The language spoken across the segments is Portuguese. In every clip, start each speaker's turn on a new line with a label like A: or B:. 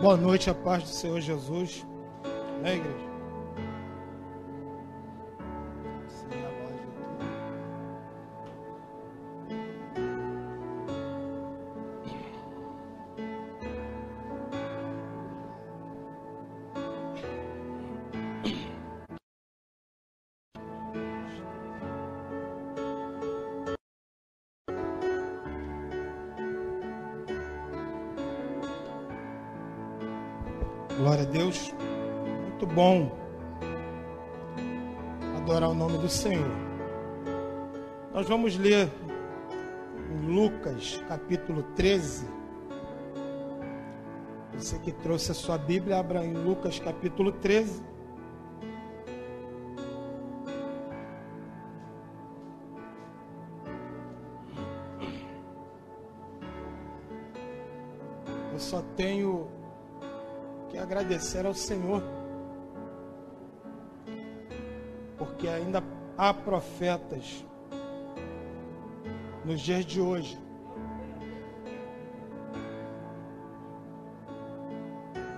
A: Boa noite, a paz do Senhor Jesus. Né, igreja? Senhor. Nós vamos ler em Lucas, capítulo 13. Você que trouxe a sua Bíblia, abra em Lucas, capítulo 13. Eu só tenho que agradecer ao Senhor, porque ainda há profetas nos dias de hoje.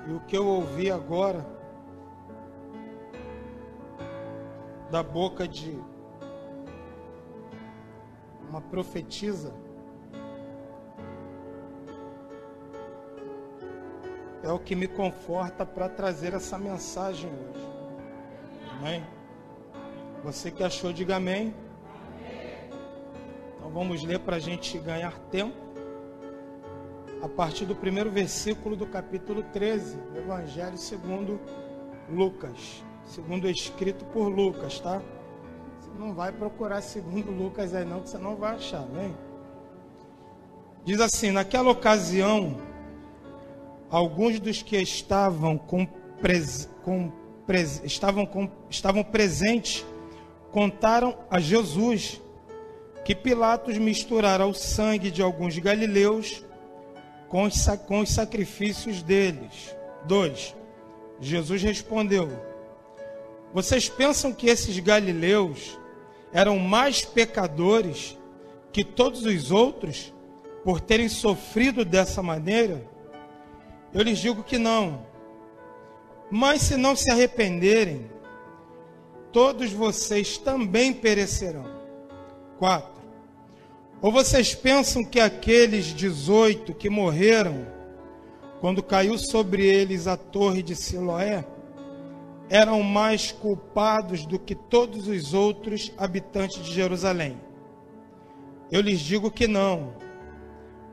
A: E o que eu ouvi agora da boca de uma profetisa é o que me conforta para trazer essa mensagem hoje. Amém? Você que achou, diga amém. Então vamos ler para a gente ganhar tempo. A partir do primeiro versículo do capítulo 13, do Evangelho segundo Lucas. Segundo escrito por Lucas, tá? Você não vai procurar segundo Lucas aí não, que você não vai achar, amém? Diz assim, naquela ocasião alguns dos que estavam, com, pres, com pres, estavam, com, estavam presentes contaram a Jesus que Pilatos misturara o sangue de alguns galileus com os, com os sacrifícios deles. 2. Jesus respondeu: Vocês pensam que esses galileus eram mais pecadores que todos os outros por terem sofrido dessa maneira? Eu lhes digo que não. Mas se não se arrependerem, todos vocês também perecerão. 4. Ou vocês pensam que aqueles 18 que morreram quando caiu sobre eles a torre de Siloé eram mais culpados do que todos os outros habitantes de Jerusalém? Eu lhes digo que não.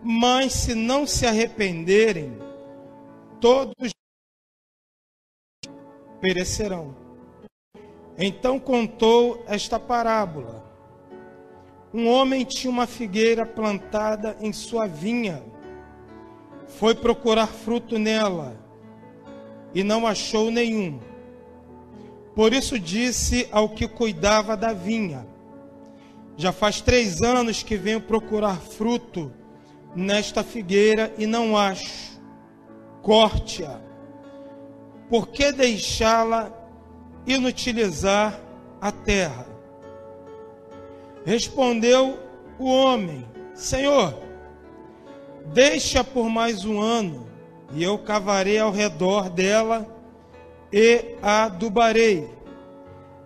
A: Mas se não se arrependerem, todos perecerão. Então contou esta parábola. Um homem tinha uma figueira plantada em sua vinha. Foi procurar fruto nela e não achou nenhum. Por isso disse ao que cuidava da vinha: Já faz três anos que venho procurar fruto nesta figueira e não acho corte-a. Por que deixá-la inutilizar a terra? Respondeu o homem: Senhor, deixa por mais um ano, e eu cavarei ao redor dela e a adubarei.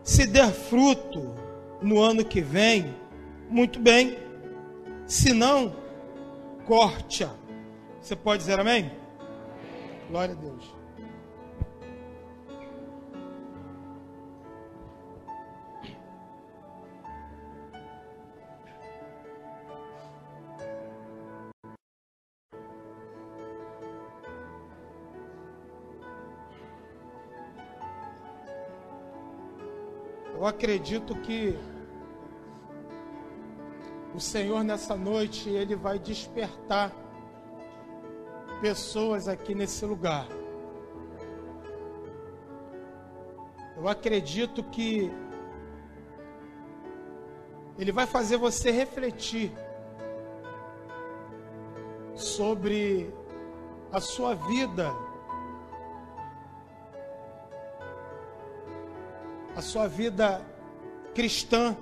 A: Se der fruto no ano que vem, muito bem. Se não, corte-a. Você pode dizer amém? Glória a Deus. Eu acredito que o Senhor nessa noite ele vai despertar pessoas aqui nesse lugar. Eu acredito que Ele vai fazer você refletir sobre a sua vida, a sua vida cristã,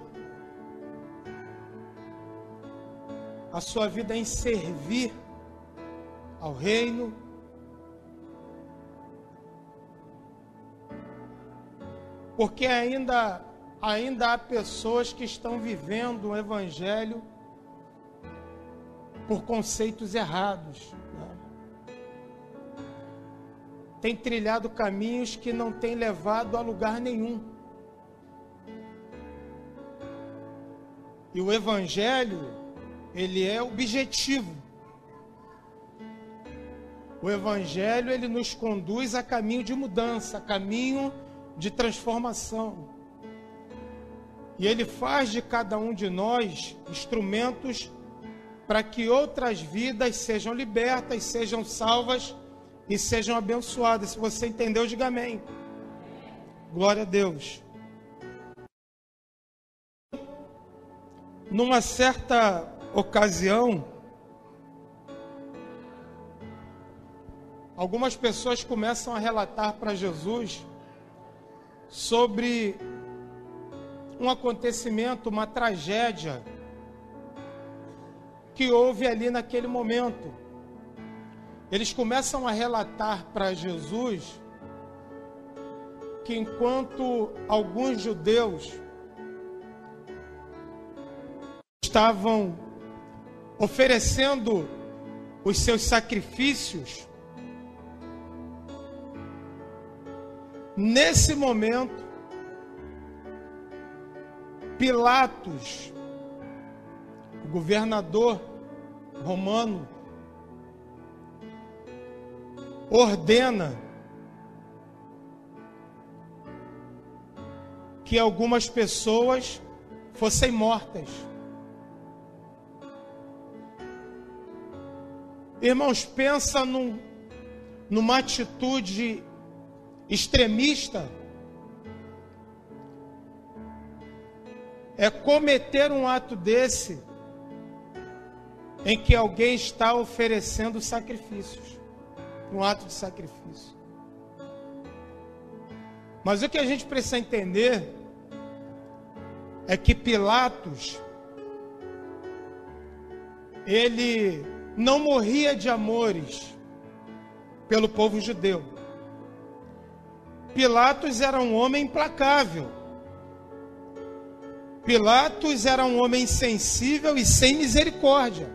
A: a sua vida em servir ao reino. Porque ainda ainda há pessoas que estão vivendo o evangelho por conceitos errados. Né? Tem trilhado caminhos que não tem levado a lugar nenhum. E o Evangelho, ele é objetivo. O Evangelho, ele nos conduz a caminho de mudança, a caminho de transformação. E ele faz de cada um de nós instrumentos para que outras vidas sejam libertas, sejam salvas e sejam abençoadas. Se você entendeu, diga amém. Glória a Deus. Numa certa ocasião, algumas pessoas começam a relatar para Jesus sobre um acontecimento, uma tragédia que houve ali naquele momento. Eles começam a relatar para Jesus que enquanto alguns judeus estavam oferecendo os seus sacrifícios, nesse momento, Pilatos o governador romano ordena que algumas pessoas fossem mortas. Irmãos, pensa num, numa atitude extremista. É cometer um ato desse em que alguém está oferecendo sacrifícios, um ato de sacrifício. Mas o que a gente precisa entender é que Pilatos ele não morria de amores pelo povo judeu. Pilatos era um homem implacável. Pilatos era um homem sensível e sem misericórdia.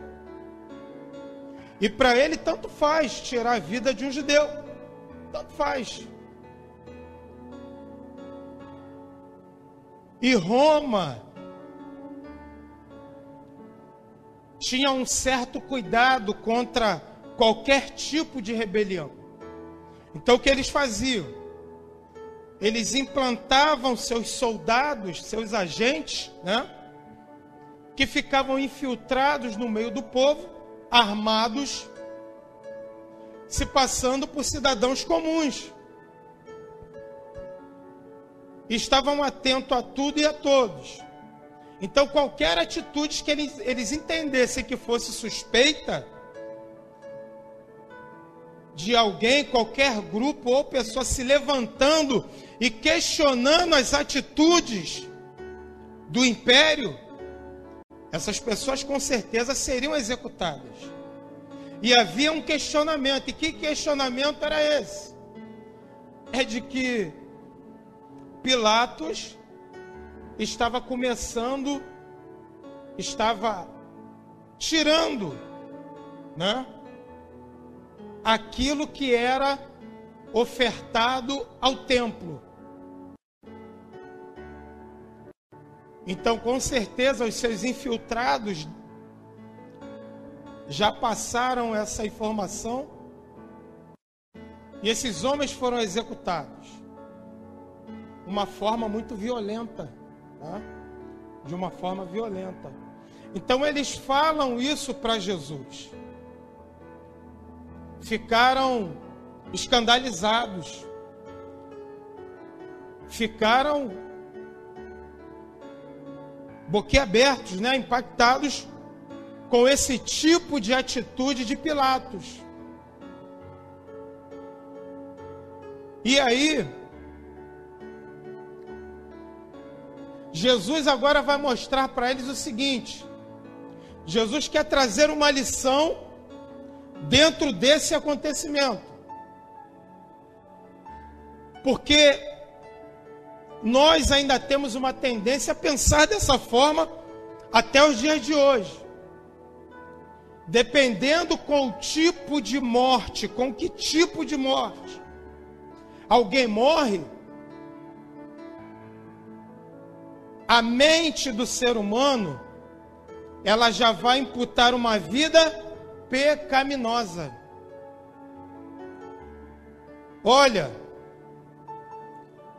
A: E para ele, tanto faz tirar a vida de um judeu. Tanto faz. E Roma tinha um certo cuidado contra qualquer tipo de rebelião. Então o que eles faziam? Eles implantavam seus soldados, seus agentes, né? Que ficavam infiltrados no meio do povo armados, se passando por cidadãos comuns. Estavam atentos a tudo e a todos. Então, qualquer atitude que eles, eles entendessem que fosse suspeita de alguém, qualquer grupo ou pessoa se levantando e questionando as atitudes do império, essas pessoas com certeza seriam executadas. E havia um questionamento. E que questionamento era esse? É de que Pilatos estava começando, estava tirando, né? Aquilo que era ofertado ao templo. Então, com certeza, os seus infiltrados já passaram essa informação e esses homens foram executados. Uma forma muito violenta, de uma forma violenta. Então eles falam isso para Jesus. Ficaram escandalizados. Ficaram boquiabertos, né, impactados com esse tipo de atitude de Pilatos. E aí, Jesus agora vai mostrar para eles o seguinte: Jesus quer trazer uma lição dentro desse acontecimento. Porque nós ainda temos uma tendência a pensar dessa forma até os dias de hoje. Dependendo com o tipo de morte, com que tipo de morte alguém morre, a mente do ser humano ela já vai imputar uma vida pecaminosa. Olha,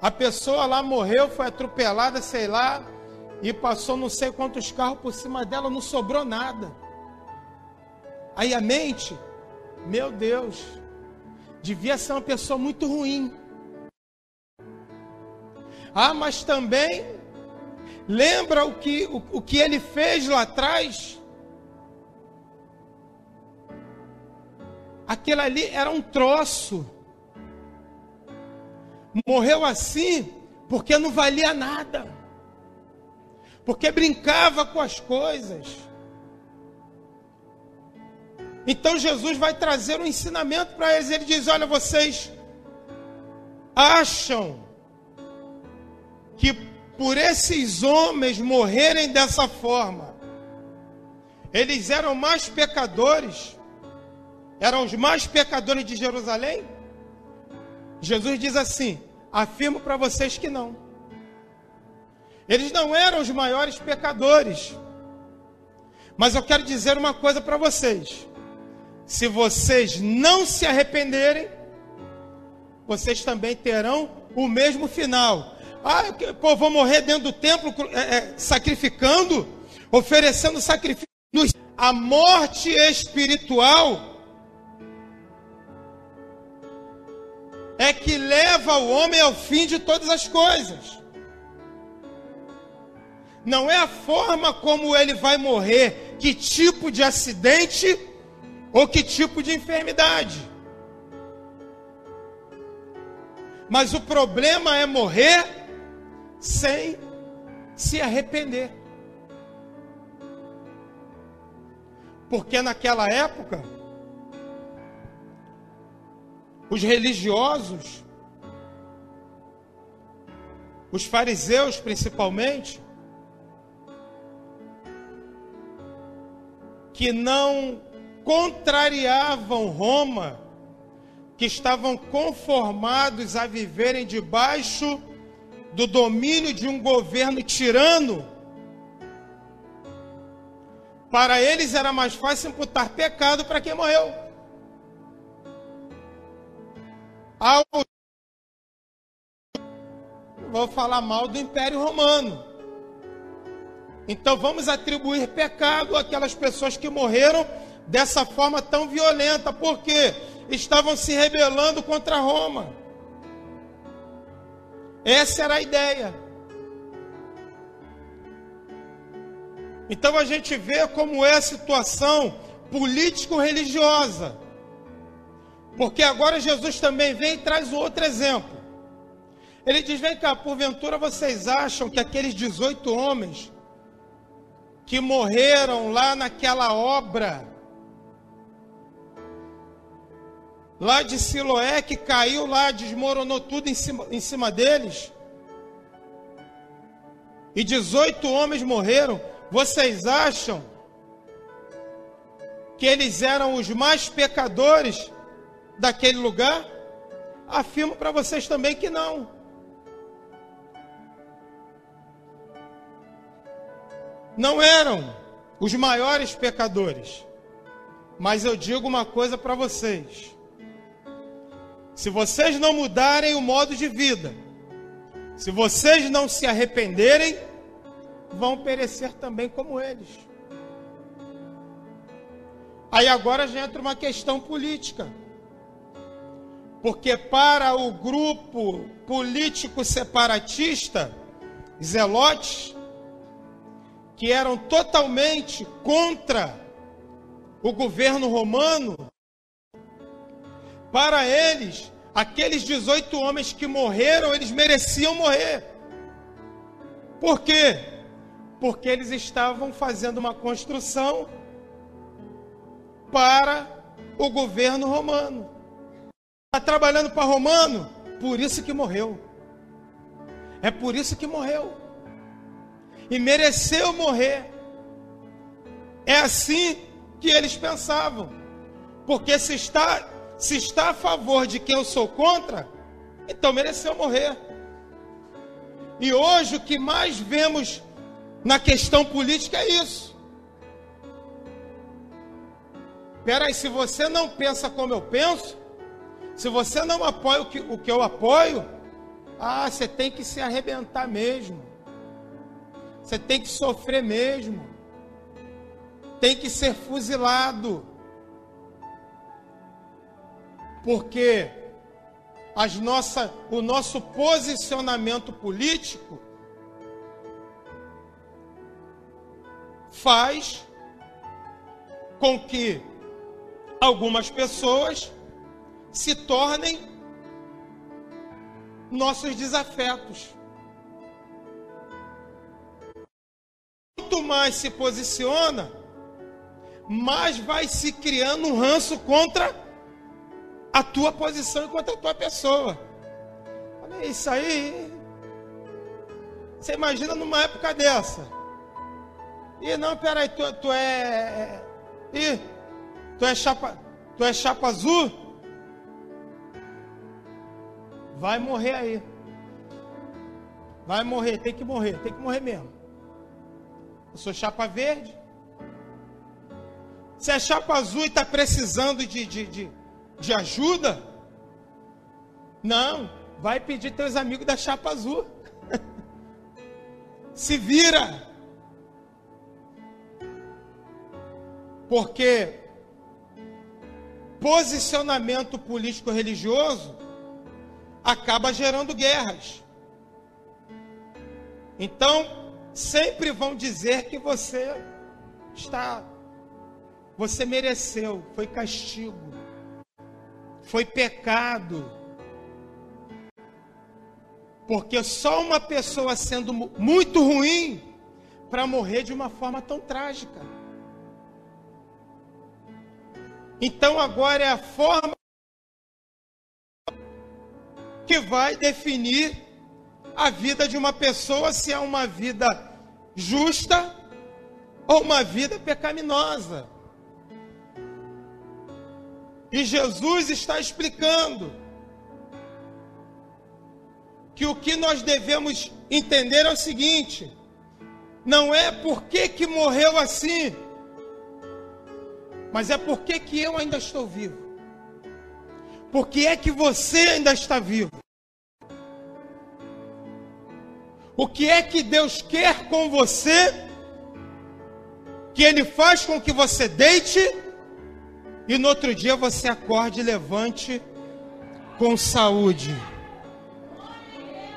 A: a pessoa lá morreu, foi atropelada, sei lá, e passou não sei quantos carros por cima dela, não sobrou nada. Aí a mente, meu Deus, devia ser uma pessoa muito ruim. Ah, mas também lembra o que, o, o que ele fez lá atrás? Aquilo ali era um troço. Morreu assim porque não valia nada. Porque brincava com as coisas. Então Jesus vai trazer um ensinamento para eles. Ele diz: Olha, vocês acham que por esses homens morrerem dessa forma, eles eram mais pecadores, eram os mais pecadores de Jerusalém? Jesus diz assim: afirmo para vocês que não. Eles não eram os maiores pecadores. Mas eu quero dizer uma coisa para vocês: se vocês não se arrependerem, vocês também terão o mesmo final. Ah, pô, vou morrer dentro do templo é, é, sacrificando, oferecendo sacrifícios. A morte espiritual é que leva o homem ao fim de todas as coisas. Não é a forma como ele vai morrer, que tipo de acidente ou que tipo de enfermidade. Mas o problema é morrer sem se arrepender. Porque naquela época, os religiosos, os fariseus principalmente, que não contrariavam Roma, que estavam conformados a viverem debaixo do domínio de um governo tirano, para eles era mais fácil imputar pecado para quem morreu. ao vou falar mal do Império Romano. Então vamos atribuir pecado àquelas pessoas que morreram dessa forma tão violenta, porque estavam se rebelando contra Roma. Essa era a ideia. Então a gente vê como é a situação político-religiosa. Porque agora Jesus também vem e traz outro exemplo. Ele diz: Vem cá, porventura vocês acham que aqueles 18 homens que morreram lá naquela obra, lá de Siloé, que caiu lá, desmoronou tudo em cima, em cima deles, e 18 homens morreram, vocês acham que eles eram os mais pecadores daquele lugar? Afirmo para vocês também que não. Não eram os maiores pecadores. Mas eu digo uma coisa para vocês: se vocês não mudarem o modo de vida, se vocês não se arrependerem, vão perecer também como eles. Aí agora já entra uma questão política. Porque para o grupo político separatista, zelotes, que eram totalmente contra o governo romano, para eles, aqueles 18 homens que morreram, eles mereciam morrer. Por quê? Porque eles estavam fazendo uma construção para o governo romano. Está trabalhando para romano, por isso que morreu. É por isso que morreu. E mereceu morrer. É assim que eles pensavam. Porque se está, se está a favor de quem eu sou contra, então mereceu morrer. E hoje o que mais vemos na questão política é isso. Peraí, se você não pensa como eu penso, se você não apoia o que, o que eu apoio, ah, você tem que se arrebentar mesmo. Você tem que sofrer mesmo. Tem que ser fuzilado. Porque as nossa, o nosso posicionamento político faz com que algumas pessoas se tornem nossos desafetos. Quanto mais se posiciona, mais vai se criando um ranço contra a tua posição e contra a tua pessoa. Olha isso aí. Você imagina numa época dessa. E não, peraí, tu, tu é. Ih, tu é chapa. Tu é chapa azul? Vai morrer aí. Vai morrer, tem que morrer, tem que morrer mesmo. Eu sou chapa verde. Se é chapa azul e está precisando de, de, de, de ajuda, não, vai pedir teus amigos da chapa azul. Se vira. Porque posicionamento político religioso acaba gerando guerras. Então, sempre vão dizer que você está você mereceu, foi castigo, foi pecado. Porque só uma pessoa sendo muito ruim para morrer de uma forma tão trágica. Então agora é a forma que vai definir a vida de uma pessoa se é uma vida justa ou uma vida pecaminosa. E Jesus está explicando que o que nós devemos entender é o seguinte: não é porque que morreu assim, mas é porque que eu ainda estou vivo. Porque é que você ainda está vivo. O que é que Deus quer com você? Que Ele faz com que você deite e no outro dia você acorde e levante com saúde.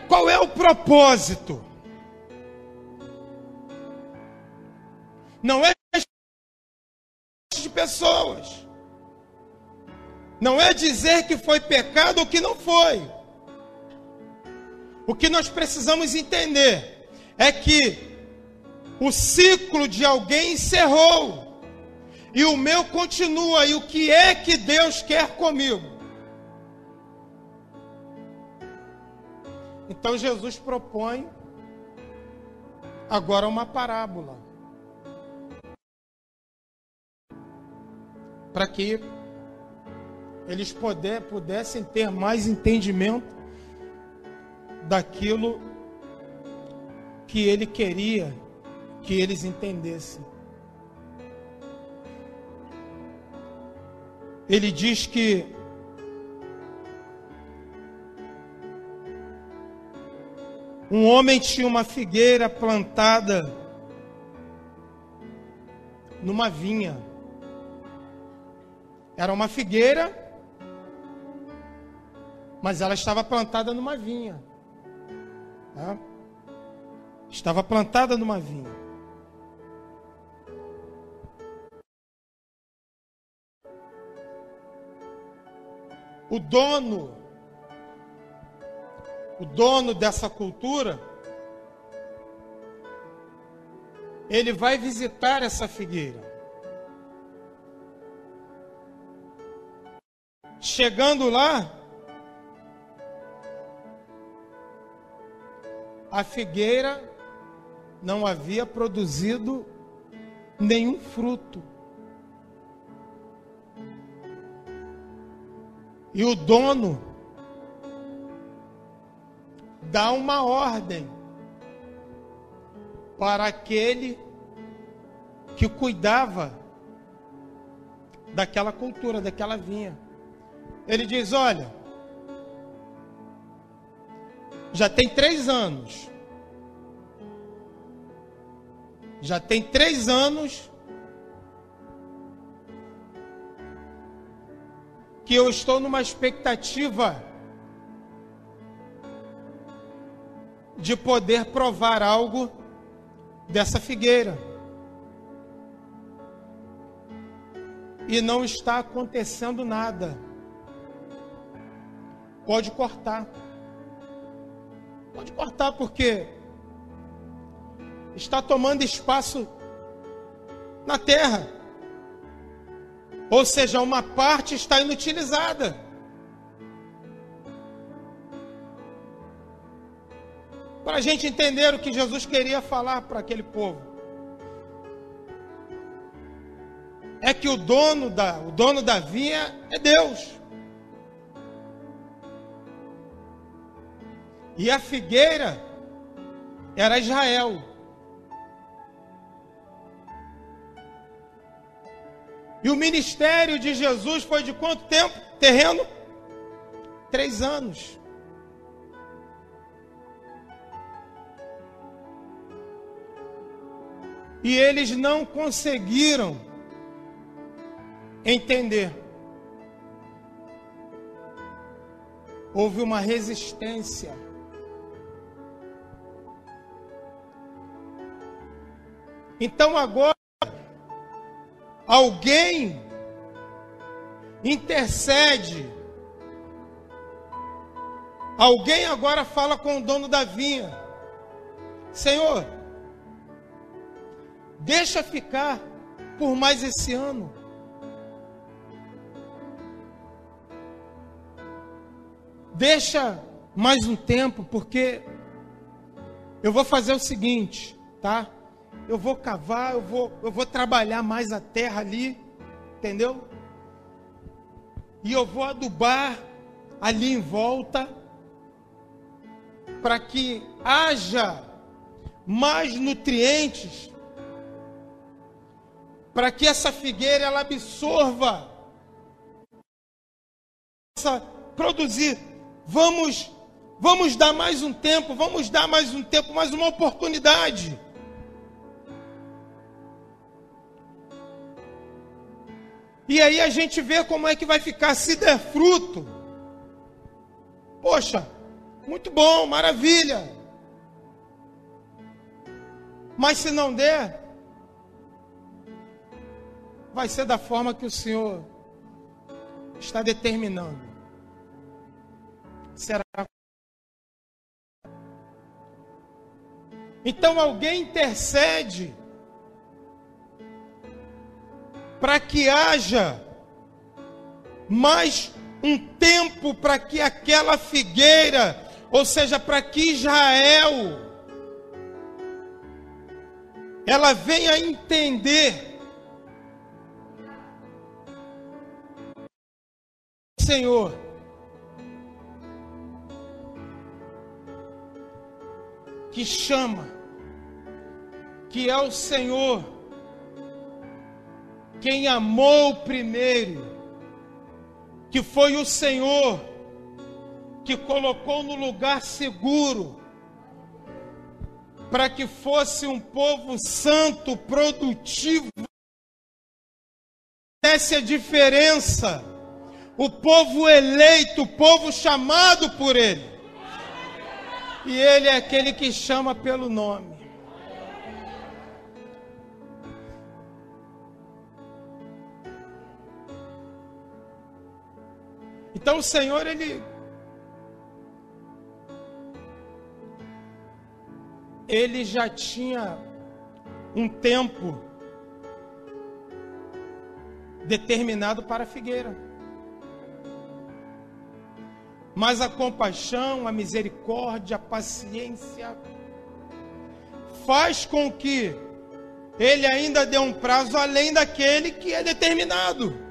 A: Qual é o propósito? Não é de pessoas. Não é dizer que foi pecado ou que não foi. O que nós precisamos entender é que o ciclo de alguém encerrou. E o meu continua. E o que é que Deus quer comigo? Então Jesus propõe agora uma parábola. Para que eles puder, pudessem ter mais entendimento daquilo que ele queria que eles entendessem. Ele diz que um homem tinha uma figueira plantada numa vinha. Era uma figueira, mas ela estava plantada numa vinha. Tá? Estava plantada numa vinha. O dono, o dono dessa cultura, ele vai visitar essa figueira. Chegando lá, a figueira não havia produzido nenhum fruto. E o dono dá uma ordem para aquele que cuidava daquela cultura, daquela vinha. Ele diz: Olha, já tem três anos, já tem três anos que eu estou numa expectativa de poder provar algo dessa figueira. E não está acontecendo nada. Pode cortar. Pode cortar porque está tomando espaço na terra. Ou seja, uma parte está inutilizada. Para a gente entender o que Jesus queria falar para aquele povo. É que o dono da, o dono da vinha é Deus. E a figueira era Israel. E o ministério de Jesus foi de quanto tempo? Terreno? Três anos. E eles não conseguiram entender. Houve uma resistência. Então agora Alguém intercede. Alguém agora fala com o dono da vinha: Senhor, deixa ficar por mais esse ano. Deixa mais um tempo, porque eu vou fazer o seguinte, tá? Eu vou cavar, eu vou, eu vou trabalhar mais a terra ali, entendeu? E eu vou adubar ali em volta, para que haja mais nutrientes, para que essa figueira ela absorva, possa produzir. Vamos, vamos dar mais um tempo, vamos dar mais um tempo, mais uma oportunidade. E aí a gente vê como é que vai ficar se der fruto. Poxa, muito bom, maravilha. Mas se não der, vai ser da forma que o Senhor está determinando. Será. Então alguém intercede para que haja mais um tempo para que aquela figueira, ou seja, para que Israel, ela venha entender, Senhor, que chama, que é o Senhor quem amou primeiro, que foi o Senhor, que colocou no lugar seguro, para que fosse um povo santo, produtivo, essa é a diferença. O povo eleito, o povo chamado por Ele. E Ele é aquele que chama pelo nome. Então o Senhor, ele. Ele já tinha um tempo determinado para a figueira. Mas a compaixão, a misericórdia, a paciência faz com que ele ainda dê um prazo além daquele que é determinado.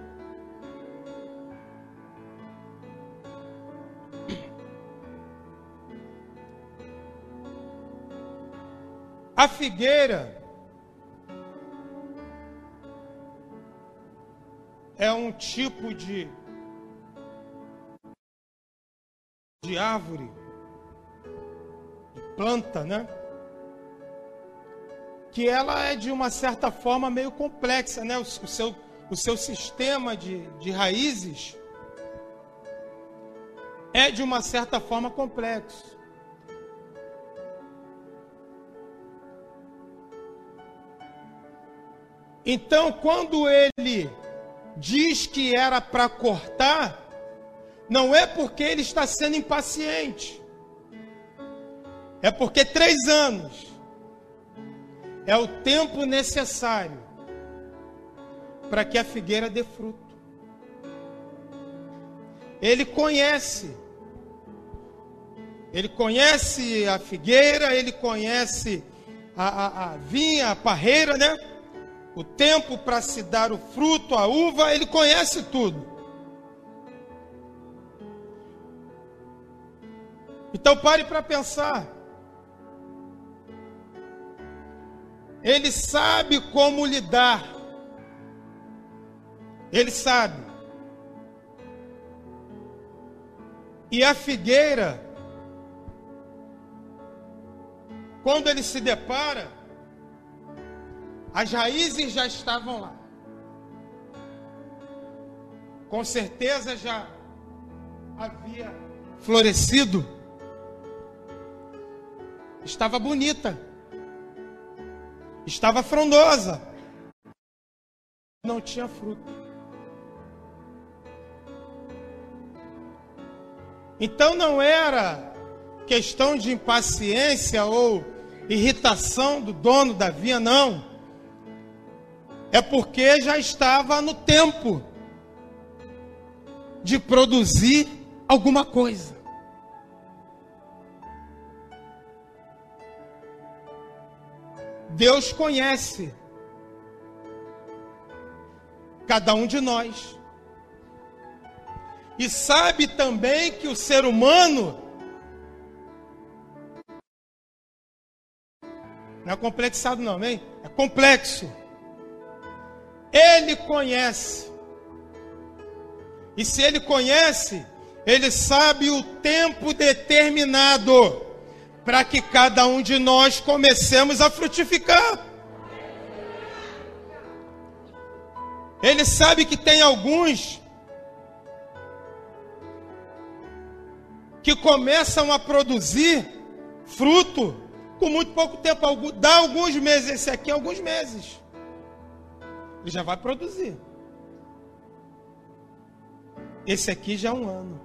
A: A figueira é um tipo de de árvore, de planta, né? Que ela é de uma certa forma meio complexa, né? O, o seu, o seu sistema de, de raízes é de uma certa forma complexo. Então, quando ele diz que era para cortar, não é porque ele está sendo impaciente, é porque três anos é o tempo necessário para que a figueira dê fruto. Ele conhece, ele conhece a figueira, ele conhece a, a, a vinha, a parreira, né? O tempo para se dar o fruto, a uva, ele conhece tudo. Então pare para pensar. Ele sabe como lidar. Ele sabe. E a figueira, quando ele se depara, as raízes já estavam lá. Com certeza já havia florescido. Estava bonita. Estava frondosa. Não tinha fruto. Então não era questão de impaciência ou irritação do dono da vinha, não é porque já estava no tempo de produzir alguma coisa. Deus conhece cada um de nós. E sabe também que o ser humano não é complexado não, hein? É complexo. Ele conhece. E se ele conhece, ele sabe o tempo determinado para que cada um de nós comecemos a frutificar. Ele sabe que tem alguns que começam a produzir fruto com muito pouco tempo, dá alguns meses, esse aqui alguns meses ele já vai produzir. Esse aqui já é um ano.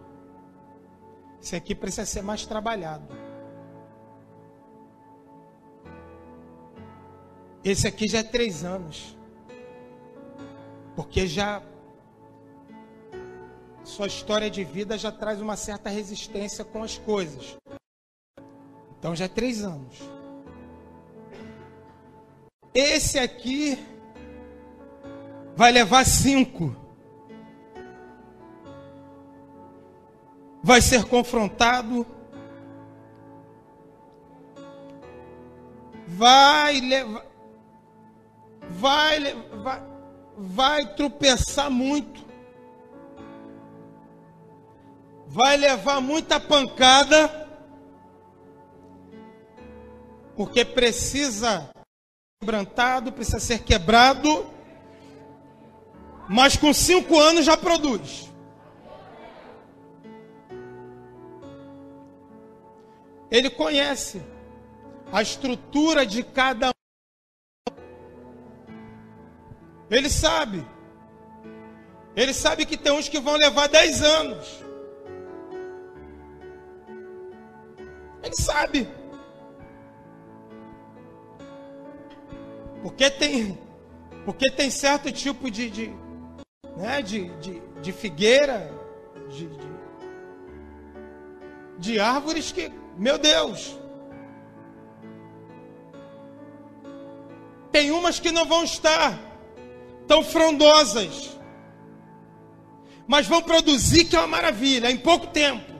A: Esse aqui precisa ser mais trabalhado. Esse aqui já é três anos. Porque já. Sua história de vida já traz uma certa resistência com as coisas. Então já é três anos. Esse aqui vai levar cinco. Vai ser confrontado. Vai levar. Vai, vai, vai tropeçar muito. Vai levar muita pancada. Porque precisa quebrantado, precisa ser quebrado mas com cinco anos já produz. Ele conhece a estrutura de cada um. Ele sabe. Ele sabe que tem uns que vão levar dez anos. Ele sabe. Porque tem, porque tem certo tipo de, de, né, de, de, de figueira, de, de, de árvores que, meu Deus, tem umas que não vão estar tão frondosas, mas vão produzir que é uma maravilha, em pouco tempo.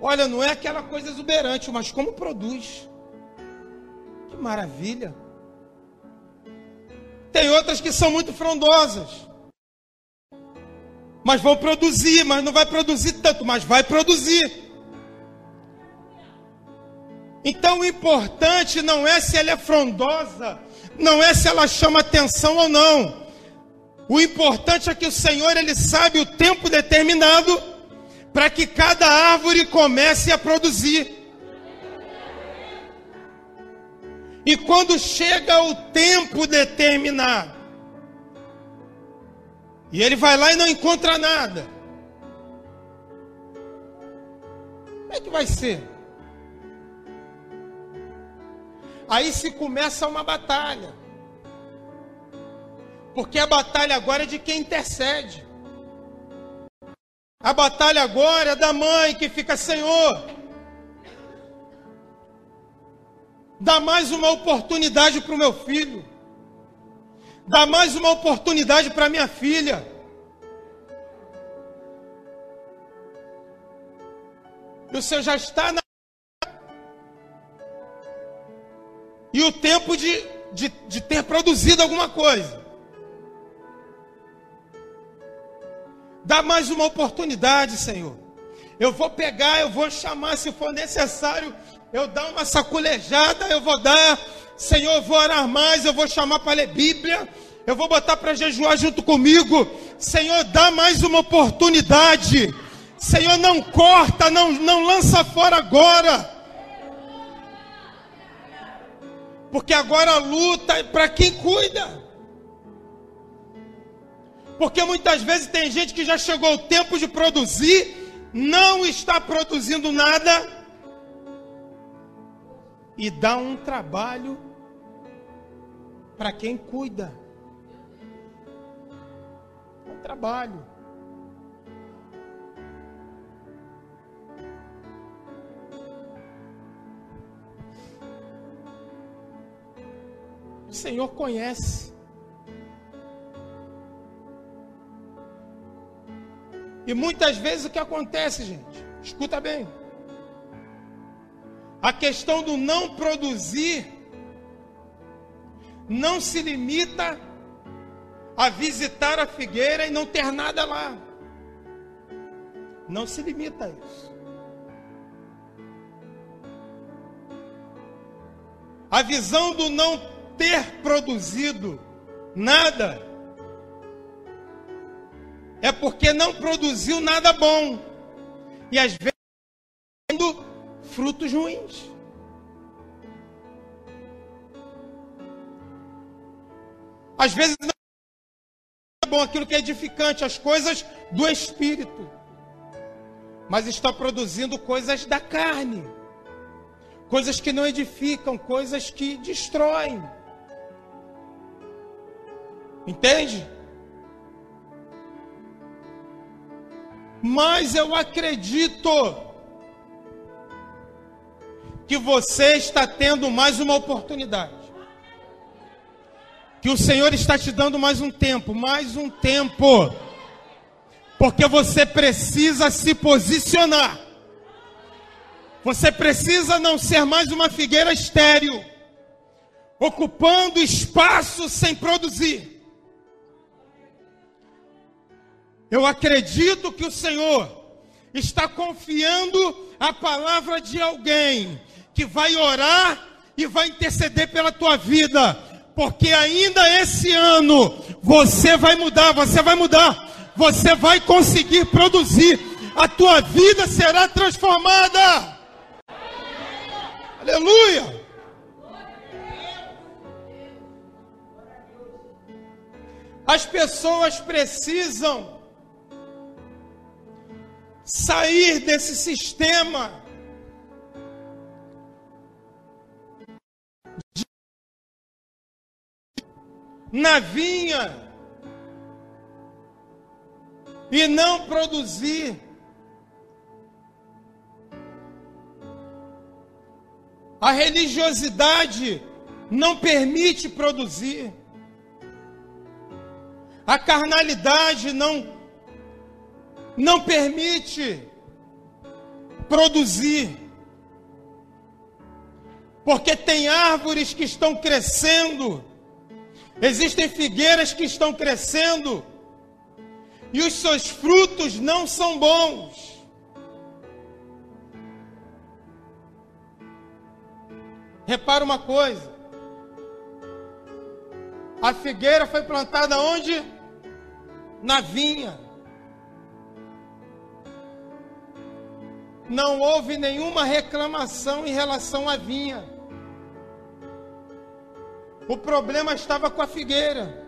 A: Olha, não é aquela coisa exuberante, mas como produz. Que maravilha. Tem outras que são muito frondosas. Mas vão produzir, mas não vai produzir tanto, mas vai produzir. Então o importante não é se ela é frondosa, não é se ela chama atenção ou não. O importante é que o Senhor ele sabe o tempo determinado para que cada árvore comece a produzir. E quando chega o tempo determinado, e ele vai lá e não encontra nada, como é que vai ser? Aí se começa uma batalha. Porque a batalha agora é de quem intercede. A batalha agora é da mãe que fica, Senhor, dá mais uma oportunidade para o meu filho, dá mais uma oportunidade para minha filha. E o Senhor já está na e o tempo de, de, de ter produzido alguma coisa. Dá mais uma oportunidade, Senhor. Eu vou pegar, eu vou chamar, se for necessário, eu dar uma saculejada, eu vou dar. Senhor, eu vou orar mais, eu vou chamar para ler Bíblia, eu vou botar para jejuar junto comigo. Senhor, dá mais uma oportunidade. Senhor, não corta, não, não lança fora agora. Porque agora a luta é para quem cuida. Porque muitas vezes tem gente que já chegou o tempo de produzir, não está produzindo nada e dá um trabalho para quem cuida. É um trabalho. O Senhor conhece. E muitas vezes o que acontece, gente? Escuta bem. A questão do não produzir não se limita a visitar a figueira e não ter nada lá. Não se limita a isso. A visão do não ter produzido nada, é porque não produziu nada bom. E às vezes frutos ruins. Às vezes não é bom aquilo que é edificante, as coisas do espírito. Mas está produzindo coisas da carne. Coisas que não edificam, coisas que destroem. Entende? Mas eu acredito que você está tendo mais uma oportunidade. Que o Senhor está te dando mais um tempo, mais um tempo. Porque você precisa se posicionar. Você precisa não ser mais uma figueira estéril, ocupando espaço sem produzir. Eu acredito que o Senhor está confiando a palavra de alguém que vai orar e vai interceder pela tua vida, porque ainda esse ano você vai mudar, você vai mudar, você vai conseguir produzir, a tua vida será transformada. Aleluia! As pessoas precisam sair desse sistema navinha e não produzir a religiosidade não permite produzir. A carnalidade não não permite produzir. Porque tem árvores que estão crescendo, existem figueiras que estão crescendo, e os seus frutos não são bons. Repara uma coisa: a figueira foi plantada onde? Na vinha. Não houve nenhuma reclamação em relação à vinha. O problema estava com a figueira.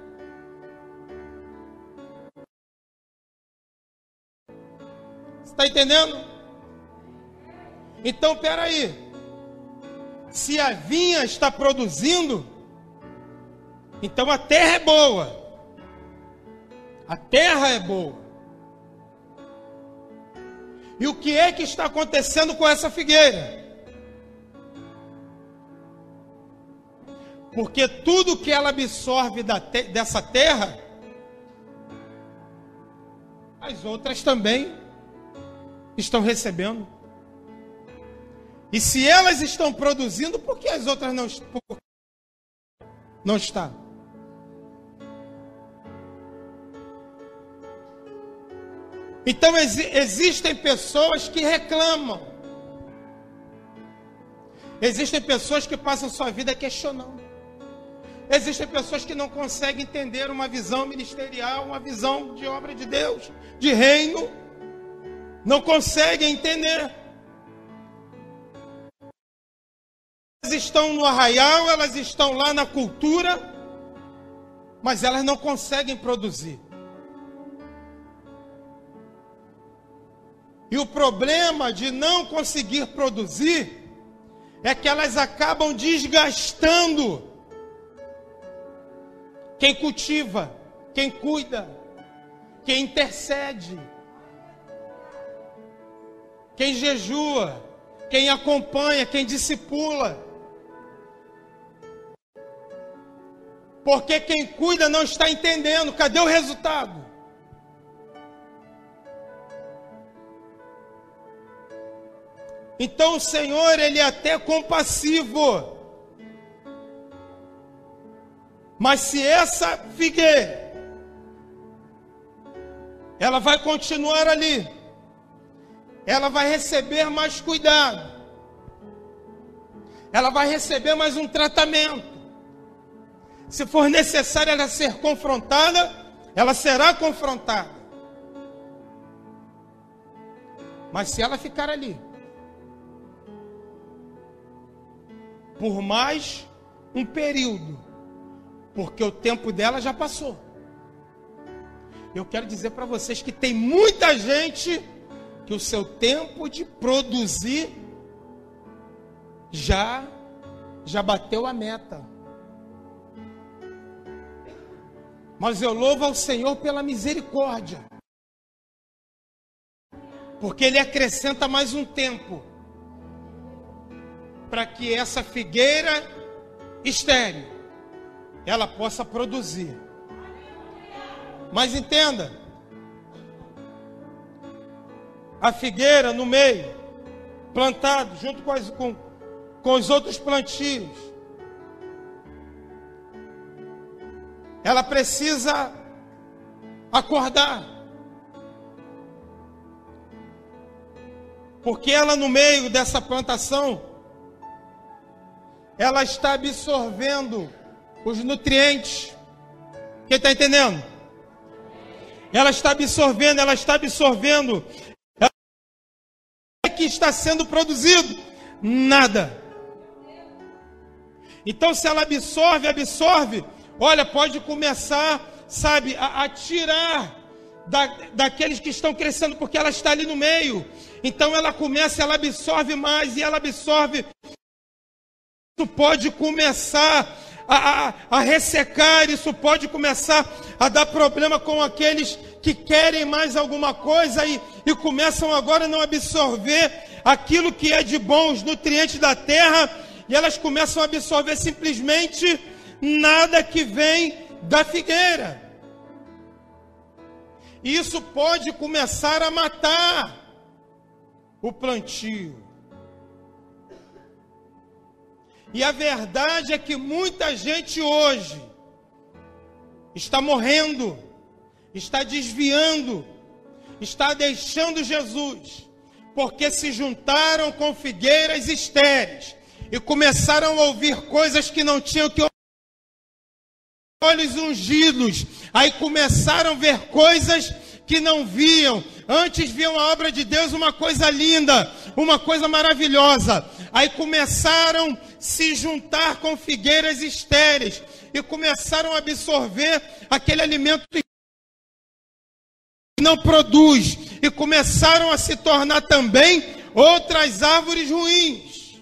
A: Está entendendo? Então, peraí. Se a vinha está produzindo, então a terra é boa. A terra é boa. E o que é que está acontecendo com essa figueira? Porque tudo que ela absorve te dessa terra, as outras também estão recebendo. E se elas estão produzindo, por que as outras não, não estão? Então ex existem pessoas que reclamam. Existem pessoas que passam sua vida questionando. Existem pessoas que não conseguem entender uma visão ministerial, uma visão de obra de Deus, de reino. Não conseguem entender. Elas estão no arraial, elas estão lá na cultura, mas elas não conseguem produzir. E o problema de não conseguir produzir é que elas acabam desgastando quem cultiva, quem cuida, quem intercede, quem jejua, quem acompanha, quem discipula. Porque quem cuida não está entendendo, cadê o resultado? Então o Senhor, ele é até compassivo. Mas se essa figueira ela vai continuar ali, ela vai receber mais cuidado, ela vai receber mais um tratamento. Se for necessário ela ser confrontada, ela será confrontada. Mas se ela ficar ali, por mais um período, porque o tempo dela já passou. Eu quero dizer para vocês que tem muita gente que o seu tempo de produzir já já bateu a meta. Mas eu louvo ao Senhor pela misericórdia. Porque ele acrescenta mais um tempo para que essa figueira estéreo ela possa produzir. Mas entenda, a figueira no meio, plantado junto com, as, com, com os outros plantios, ela precisa acordar. Porque ela no meio dessa plantação, ela está absorvendo os nutrientes. Quem está entendendo? Ela está absorvendo, ela está absorvendo. O que está sendo produzido? Nada. Então, se ela absorve, absorve, olha, pode começar, sabe, a, a tirar da, daqueles que estão crescendo, porque ela está ali no meio. Então, ela começa, ela absorve mais e ela absorve isso pode começar a, a, a, ressecar, isso pode começar a dar problema com aqueles que querem mais alguma coisa e, e começam agora a não absorver aquilo que é de bom, os nutrientes da terra, e elas começam a absorver simplesmente nada que vem da figueira. Isso pode começar a matar o plantio. E a verdade é que muita gente hoje está morrendo, está desviando, está deixando Jesus, porque se juntaram com figueiras estéreis e começaram a ouvir coisas que não tinham que olhos ungidos, aí começaram a ver coisas que não viam. Antes viam a obra de Deus uma coisa linda, uma coisa maravilhosa. Aí começaram a se juntar com figueiras estéreis e começaram a absorver aquele alimento que não produz e começaram a se tornar também outras árvores ruins.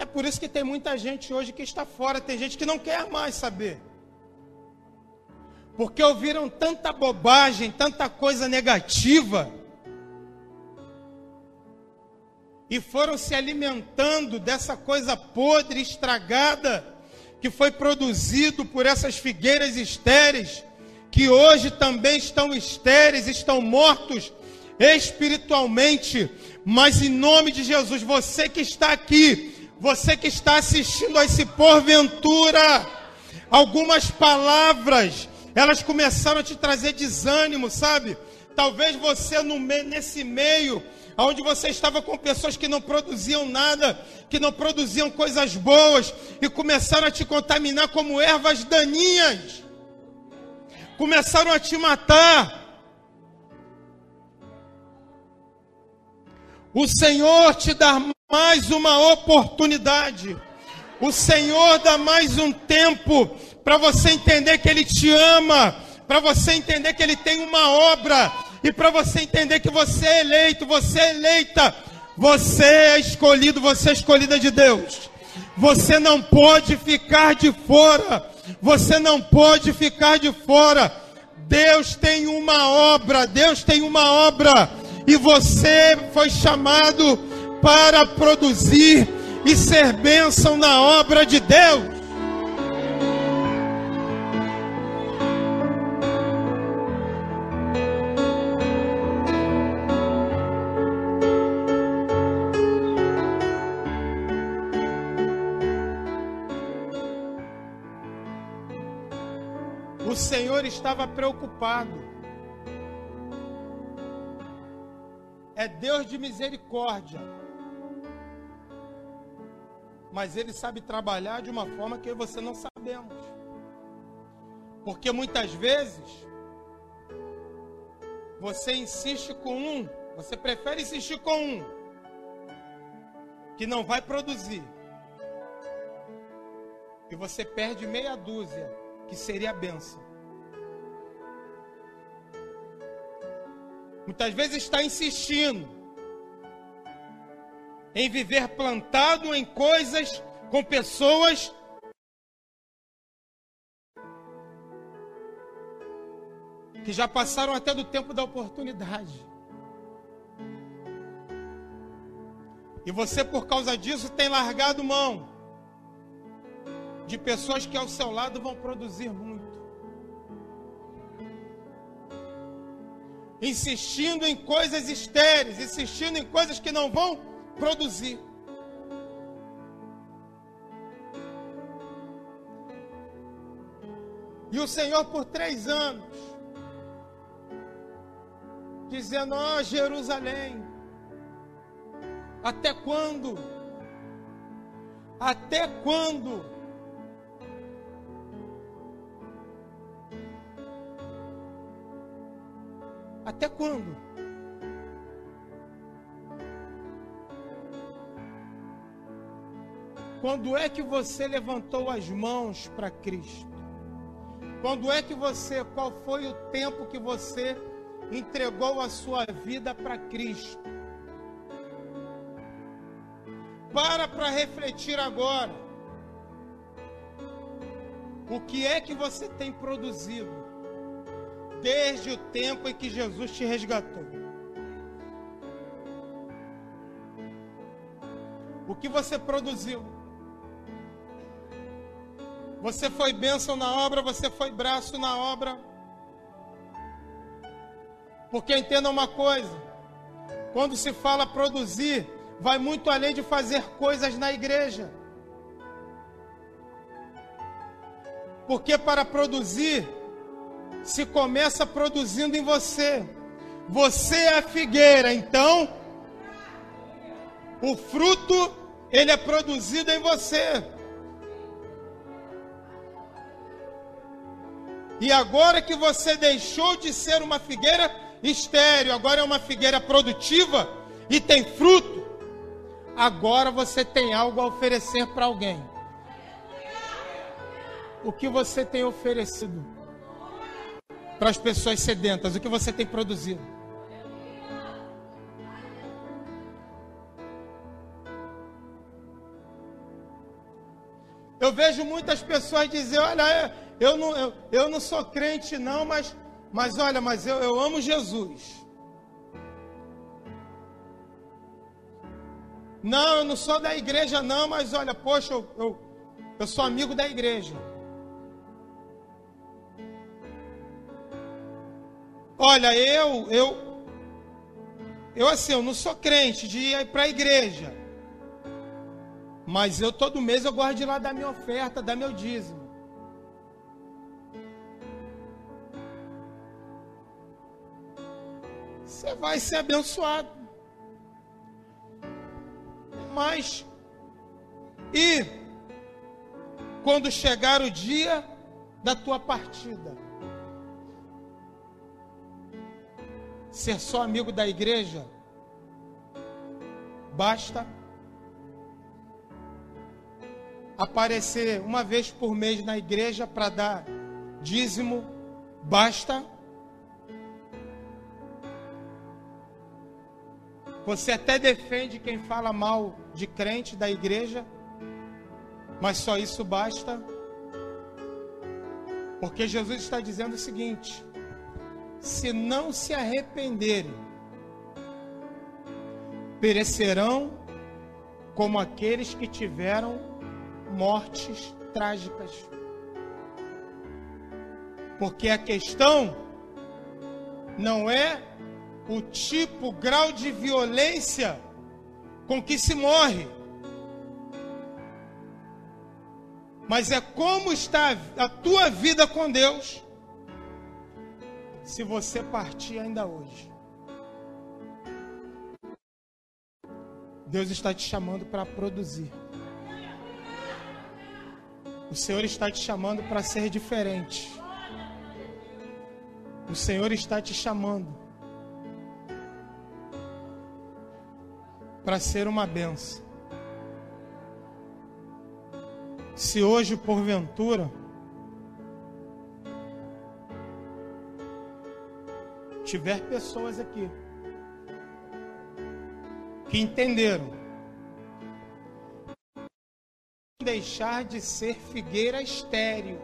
A: É por isso que tem muita gente hoje que está fora, tem gente que não quer mais saber. Porque ouviram tanta bobagem, tanta coisa negativa. E foram se alimentando dessa coisa podre, estragada, que foi produzido por essas figueiras estéreis, que hoje também estão estéreis, estão mortos espiritualmente. Mas em nome de Jesus, você que está aqui, você que está assistindo a esse porventura, algumas palavras, elas começaram a te trazer desânimo, sabe? Talvez você no nesse meio, onde você estava com pessoas que não produziam nada, que não produziam coisas boas, e começaram a te contaminar como ervas daninhas, começaram a te matar. O Senhor te dá mais uma oportunidade. O Senhor dá mais um tempo para você entender que Ele te ama, para você entender que Ele tem uma obra e para você entender que você é eleito, você é eleita, você é escolhido, você é escolhida de Deus. Você não pode ficar de fora. Você não pode ficar de fora. Deus tem uma obra, Deus tem uma obra e você foi chamado para produzir e ser bênção na obra de Deus. Senhor estava preocupado. É Deus de misericórdia mas ele sabe trabalhar de uma forma que você não sabemos. Porque muitas vezes você insiste com um, você prefere insistir com um que não vai produzir. E você perde meia dúzia, que seria a benção. Muitas vezes está insistindo em viver plantado em coisas com pessoas que já passaram até do tempo da oportunidade. E você, por causa disso, tem largado mão de pessoas que ao seu lado vão produzir muito. Insistindo em coisas estéreis, insistindo em coisas que não vão produzir. E o Senhor, por três anos, dizendo: Ó oh, Jerusalém, até quando? Até quando? Até quando? Quando é que você levantou as mãos para Cristo? Quando é que você, qual foi o tempo que você entregou a sua vida para Cristo? Para para refletir agora. O que é que você tem produzido desde o tempo em que Jesus te resgatou? que você produziu? Você foi bênção na obra, você foi braço na obra. Porque entenda uma coisa: quando se fala produzir, vai muito além de fazer coisas na igreja. Porque para produzir, se começa produzindo em você. Você é a figueira, então o fruto ele é produzido em você. E agora que você deixou de ser uma figueira estéreo, agora é uma figueira produtiva e tem fruto, agora você tem algo a oferecer para alguém. O que você tem oferecido? Para as pessoas sedentas? O que você tem produzido? Eu vejo muitas pessoas dizer: Olha, é, eu não, eu, eu não sou crente, não, mas, mas olha, mas eu, eu amo Jesus. Não, eu não sou da igreja, não, mas olha, poxa, eu, eu, eu sou amigo da igreja. Olha, eu, eu, eu assim, eu não sou crente de ir para a igreja. Mas eu todo mês eu gosto de ir lá dar minha oferta, dar meu dízimo. Você vai ser abençoado. Mas e quando chegar o dia da tua partida? Ser só amigo da igreja, basta aparecer uma vez por mês na igreja para dar dízimo, basta. Você até defende quem fala mal de crente da igreja, mas só isso basta. Porque Jesus está dizendo o seguinte: se não se arrependerem, perecerão como aqueles que tiveram mortes trágicas. Porque a questão não é o tipo, o grau de violência com que se morre, mas é como está a tua vida com Deus se você partir ainda hoje. Deus está te chamando para produzir. O Senhor está te chamando para ser diferente. O Senhor está te chamando para ser uma benção. Se hoje, porventura, tiver pessoas aqui que entenderam deixar de ser figueira estéreo.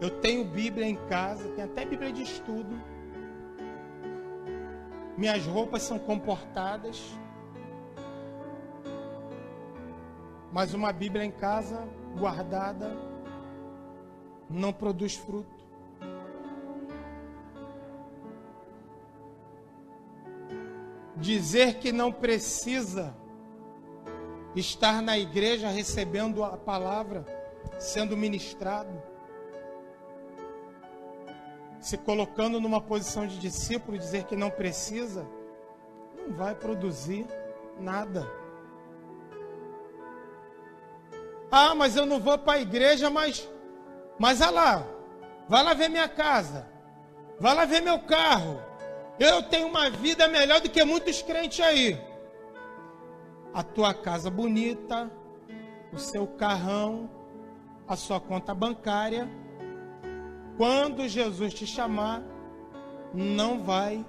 A: Eu tenho Bíblia em casa, tenho até Bíblia de estudo. Minhas roupas são comportadas. Mas uma Bíblia em casa, guardada, não produz fruto. Dizer que não precisa estar na igreja recebendo a palavra, sendo ministrado, se colocando numa posição de discípulo, dizer que não precisa, não vai produzir nada. Ah, mas eu não vou para a igreja, mas, mas olha lá, vai lá ver minha casa, vai lá ver meu carro, eu tenho uma vida melhor do que muitos crentes aí. A tua casa bonita, o seu carrão, a sua conta bancária. Quando Jesus te chamar, não vai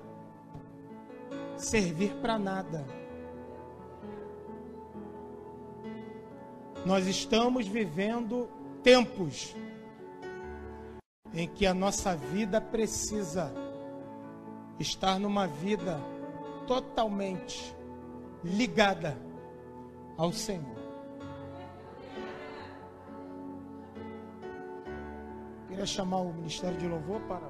A: servir para nada. Nós estamos vivendo tempos em que a nossa vida precisa estar numa vida totalmente ligada ao Senhor. Queria chamar o Ministério de Louvor para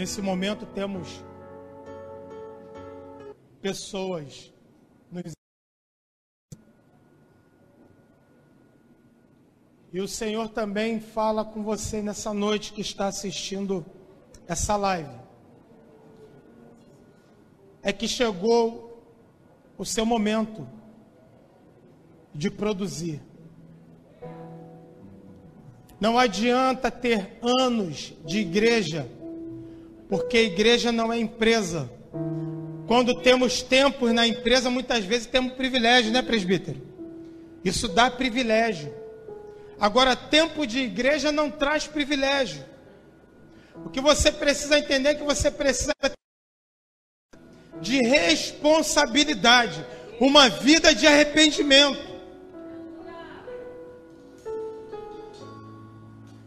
A: Nesse momento temos pessoas nos E o Senhor também fala com você nessa noite que está assistindo essa live. É que chegou o seu momento de produzir. Não adianta ter anos de igreja porque igreja não é empresa. Quando temos tempos na empresa, muitas vezes temos privilégio, né, presbítero? Isso dá privilégio. Agora, tempo de igreja não traz privilégio. O que você precisa entender é que você precisa de responsabilidade, uma vida de arrependimento.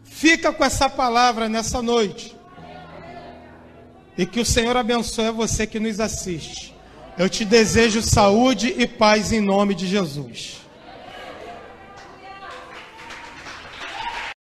A: Fica com essa palavra nessa noite. E que o Senhor abençoe você que nos assiste. Eu te desejo saúde e paz em nome de Jesus.